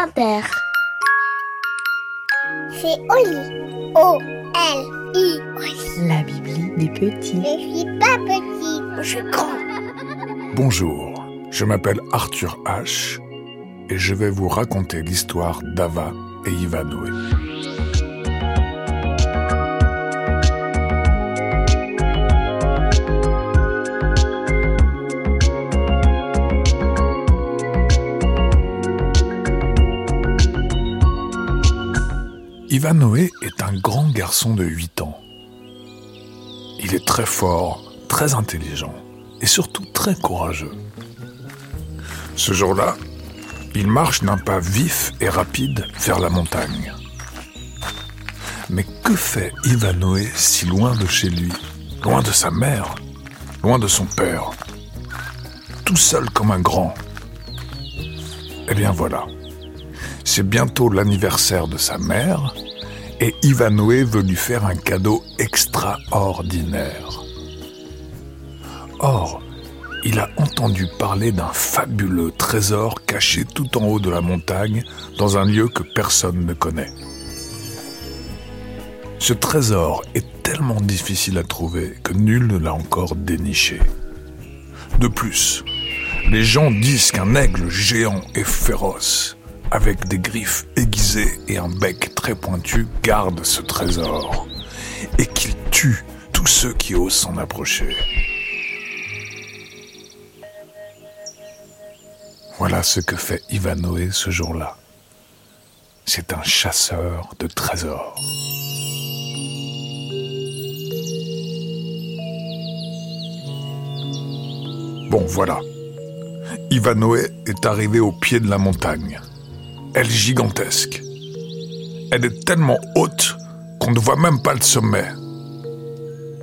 grand-père. C'est Oli. O-L-I. La Bibli des petits. Je suis pas petit, je suis grand. Bonjour, je m'appelle Arthur H. et je vais vous raconter l'histoire d'Ava et Ivanoé. Ivanoé est un grand garçon de 8 ans. Il est très fort, très intelligent et surtout très courageux. Ce jour-là, il marche d'un pas vif et rapide vers la montagne. Mais que fait Ivanoé si loin de chez lui, loin de sa mère, loin de son père, tout seul comme un grand? Eh bien voilà, c'est bientôt l'anniversaire de sa mère et Ivanoé veut lui faire un cadeau extraordinaire. Or, il a entendu parler d'un fabuleux trésor caché tout en haut de la montagne dans un lieu que personne ne connaît. Ce trésor est tellement difficile à trouver que nul ne l'a encore déniché. De plus, les gens disent qu'un aigle géant et féroce, avec des griffes aiguisées et un bec très pointu, garde ce trésor et qu'il tue tous ceux qui osent s'en approcher. Voilà ce que fait Ivanoé ce jour-là. C'est un chasseur de trésors. Bon, voilà. Ivanoé est arrivé au pied de la montagne. Elle est gigantesque. Elle est tellement haute qu'on ne voit même pas le sommet.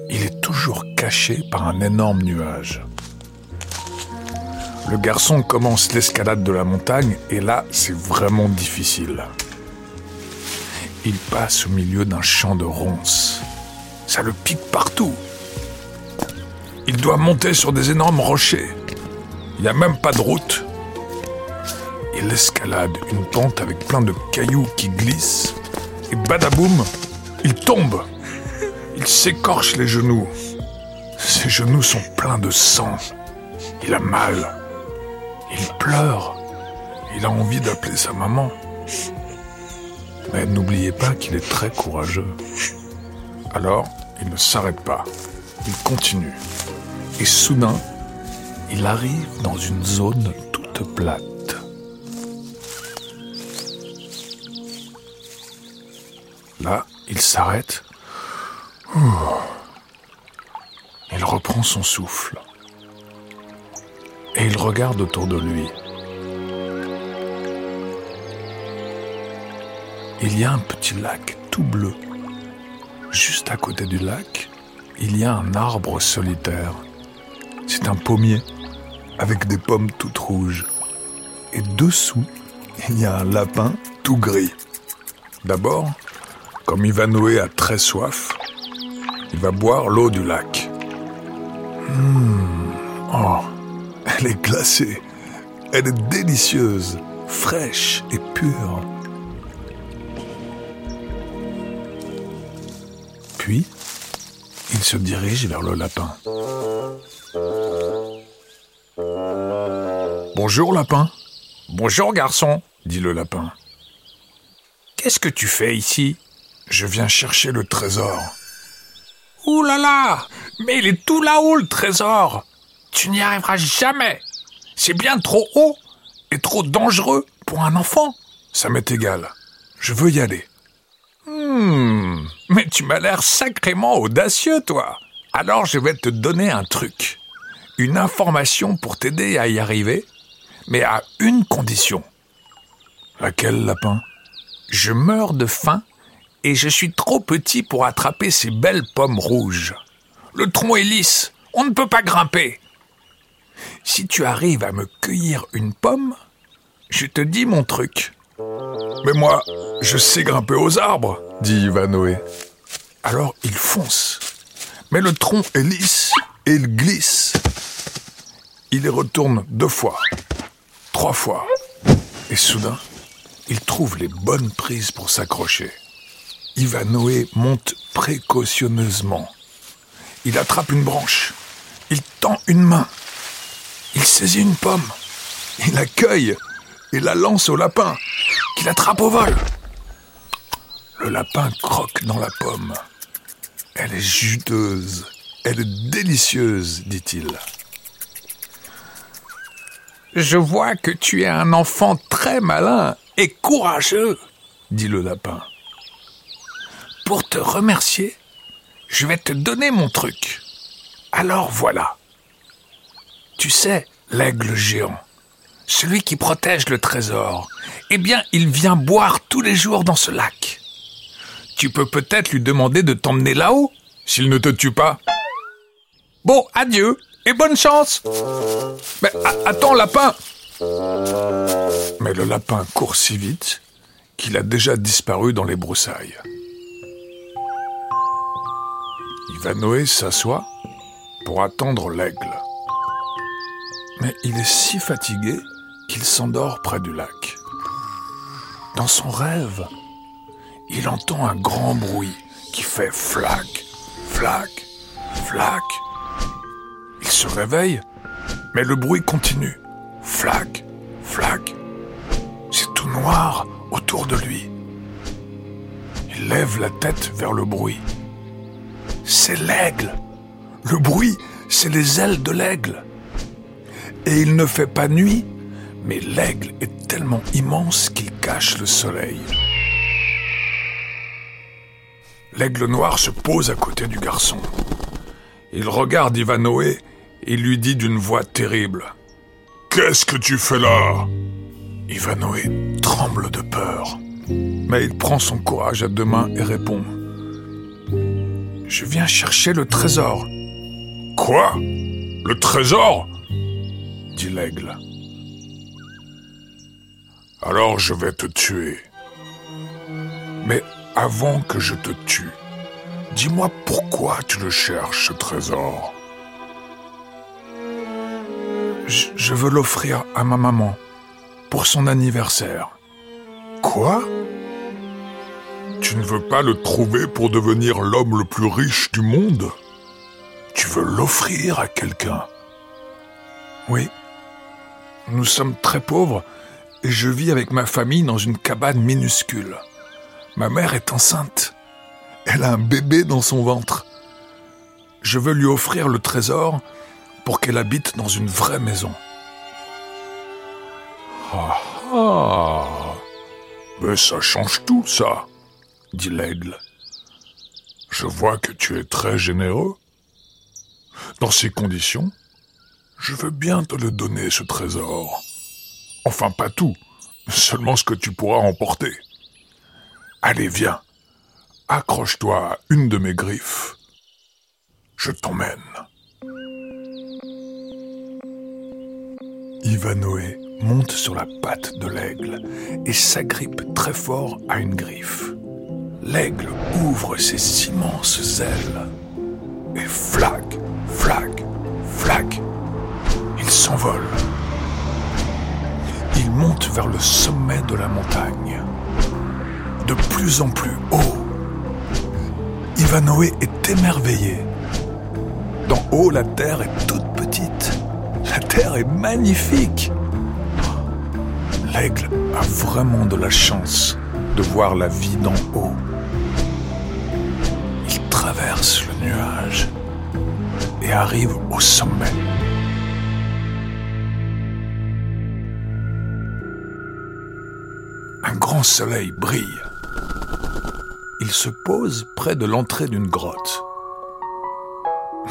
Il est toujours caché par un énorme nuage. Le garçon commence l'escalade de la montagne et là, c'est vraiment difficile. Il passe au milieu d'un champ de ronces. Ça le pique partout. Il doit monter sur des énormes rochers. Il n'y a même pas de route. Il escalade une pente avec plein de cailloux qui glissent. Et badaboum, il tombe. Il s'écorche les genoux. Ses genoux sont pleins de sang. Il a mal. Il pleure. Il a envie d'appeler sa maman. Mais n'oubliez pas qu'il est très courageux. Alors, il ne s'arrête pas. Il continue. Et soudain, il arrive dans une zone toute plate. Là, il s'arrête. Il reprend son souffle. Et il regarde autour de lui. Il y a un petit lac tout bleu. Juste à côté du lac, il y a un arbre solitaire. C'est un pommier avec des pommes toutes rouges. Et dessous, il y a un lapin tout gris. D'abord, comme Ivanoé a très soif, il va boire l'eau du lac. Hum, Oh, elle est glacée. Elle est délicieuse, fraîche et pure. Puis, il se dirige vers le lapin. Bonjour lapin. Bonjour garçon, dit le lapin. qu'est-ce que tu fais ici? Je viens chercher le trésor. Ouh là là Mais il est tout là-haut le trésor Tu n'y arriveras jamais C'est bien trop haut et trop dangereux pour un enfant Ça m'est égal. Je veux y aller. Hmm, mais tu m'as l'air sacrément audacieux, toi. Alors je vais te donner un truc. Une information pour t'aider à y arriver, mais à une condition. Laquelle, lapin? Je meurs de faim et je suis trop petit pour attraper ces belles pommes rouges. Le tronc est lisse, on ne peut pas grimper. Si tu arrives à me cueillir une pomme, je te dis mon truc. Mais moi, je sais grimper aux arbres, dit Ivanoé. Alors il fonce. Mais le tronc est lisse et il glisse. Il y retourne deux fois, trois fois. Et soudain, il trouve les bonnes prises pour s'accrocher. Ivanoé monte précautionneusement. Il attrape une branche. Il tend une main. Il saisit une pomme. Il la cueille et la lance au lapin, qu'il attrape au vol. Le lapin croque dans la pomme. Elle est juteuse, elle est délicieuse, dit-il. Je vois que tu es un enfant très malin et courageux, dit le lapin. Pour te remercier, je vais te donner mon truc. Alors voilà. Tu sais, l'aigle géant, celui qui protège le trésor, eh bien, il vient boire tous les jours dans ce lac. Tu peux peut-être lui demander de t'emmener là-haut, s'il ne te tue pas. Bon, adieu et bonne chance. Mais attends, lapin. Mais le lapin court si vite qu'il a déjà disparu dans les broussailles. Ivanoé s'assoit pour attendre l'aigle. Mais il est si fatigué qu'il s'endort près du lac. Dans son rêve, il entend un grand bruit qui fait flac, flac, flac. Il se réveille, mais le bruit continue. Flac, flac. C'est tout noir autour de lui. Il lève la tête vers le bruit. C'est l'aigle. Le bruit, c'est les ailes de l'aigle. Et il ne fait pas nuit, mais l'aigle est tellement immense qu'il cache le soleil. L'aigle noir se pose à côté du garçon. Il regarde Ivanoé et lui dit d'une voix terrible Qu'est-ce que tu fais là? Ivanoé tremble de peur, mais il prend son courage à deux mains et répond Je viens chercher le trésor. Quoi? Le trésor? Dit l'aigle. Alors je vais te tuer. Mais avant que je te tue, dis-moi pourquoi tu le cherches, ce trésor. Je, veux l'offrir à ma maman pour son anniversaire. Quoi? Tu ne veux pas le trouver pour devenir l'homme le plus riche du monde? Tu veux l'offrir à quelqu'un? Oui. Nous sommes très pauvres et je vis avec ma famille dans une cabane minuscule. Ma mère est enceinte. Elle a un bébé dans son ventre. Je veux lui offrir le trésor pour qu'elle habite dans une vraie maison. Ah ah Mais ça change tout, ça, dit l'aigle. Je vois que tu es très généreux. Dans ces conditions, je veux bien te le donner, ce trésor. Enfin, pas tout, seulement ce que tu pourras emporter. Allez, viens, accroche-toi à une de mes griffes. Je t'emmène. Ivanoé monte sur la patte de l'aigle et s'agrippe très fort à une griffe. L'aigle ouvre ses immenses ailes et flac, flac, flac, il s'envole. Il monte vers le sommet de la montagne, de plus en plus haut. Ivanoé est émerveillé. D'en haut, la terre est toute petite. La terre est magnifique. L'aigle a vraiment de la chance de voir la vie d'en haut. Traverse le nuage et arrive au sommet. grand soleil brille. Il se pose près de l'entrée d'une grotte.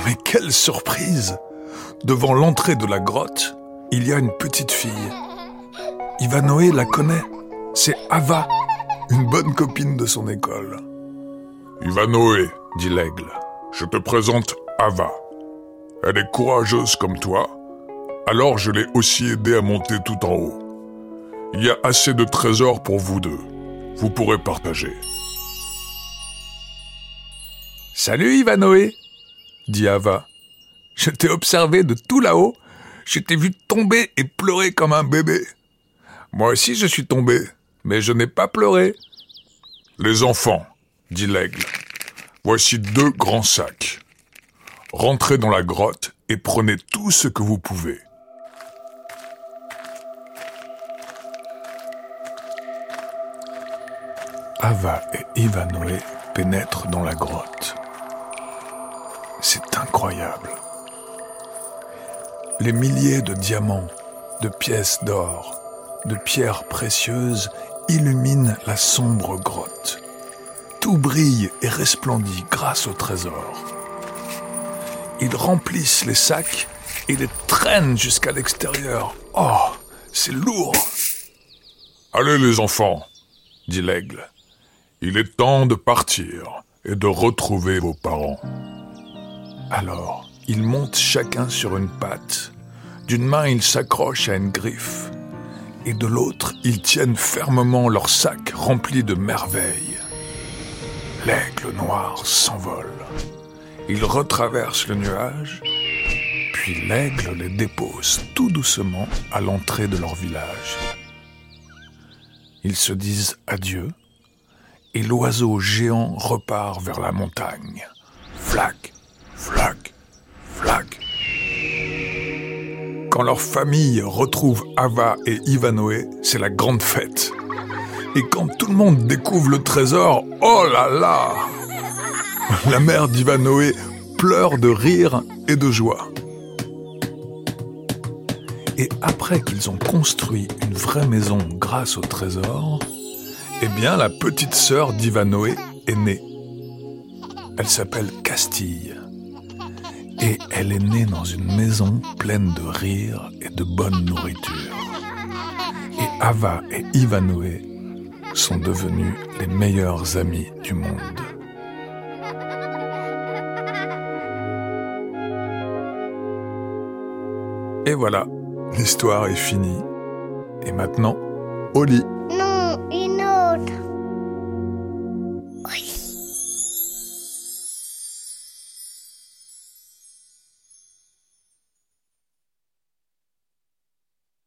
Mais quelle surprise Devant l'entrée de la grotte, il y a une petite fille. Ivanoé la connaît. C'est Ava, une bonne copine de son école. Ivanoé, dit l'aigle, je te présente Ava. Elle est courageuse comme toi, alors je l'ai aussi aidée à monter tout en haut. Il y a assez de trésors pour vous deux. Vous pourrez partager. Salut Ivanoé, dit Ava. Je t'ai observé de tout là-haut. Je t'ai vu tomber et pleurer comme un bébé. Moi aussi je suis tombé, mais je n'ai pas pleuré. Les enfants, dit l'aigle, voici deux grands sacs. Rentrez dans la grotte et prenez tout ce que vous pouvez. Ava et Ivanoé pénètrent dans la grotte. C'est incroyable. Les milliers de diamants, de pièces d'or, de pierres précieuses illuminent la sombre grotte. Tout brille et resplendit grâce au trésor. Ils remplissent les sacs et les traînent jusqu'à l'extérieur. Oh, c'est lourd. Allez les enfants, dit l'aigle. Il est temps de partir et de retrouver vos parents. Alors, ils montent chacun sur une patte. D'une main, ils s'accrochent à une griffe. Et de l'autre, ils tiennent fermement leur sac rempli de merveilles. L'aigle noir s'envole. Il retraverse le nuage, puis l'aigle les dépose tout doucement à l'entrée de leur village. Ils se disent adieu, et l'oiseau géant repart vers la montagne. Flac, flac, flac. Quand leur famille retrouve Ava et Ivanoé, c'est la grande fête. Et quand tout le monde découvre le trésor, oh là là La mère d'Ivanoé pleure de rire et de joie. Et après qu'ils ont construit une vraie maison grâce au trésor, eh bien la petite sœur d'Ivanoé est née. Elle s'appelle Castille. Et elle est née dans une maison pleine de rire et de bonne nourriture. Et Ava et Ivanoé sont devenus les meilleurs amis du monde. Et voilà, l'histoire est finie. Et maintenant, au lit.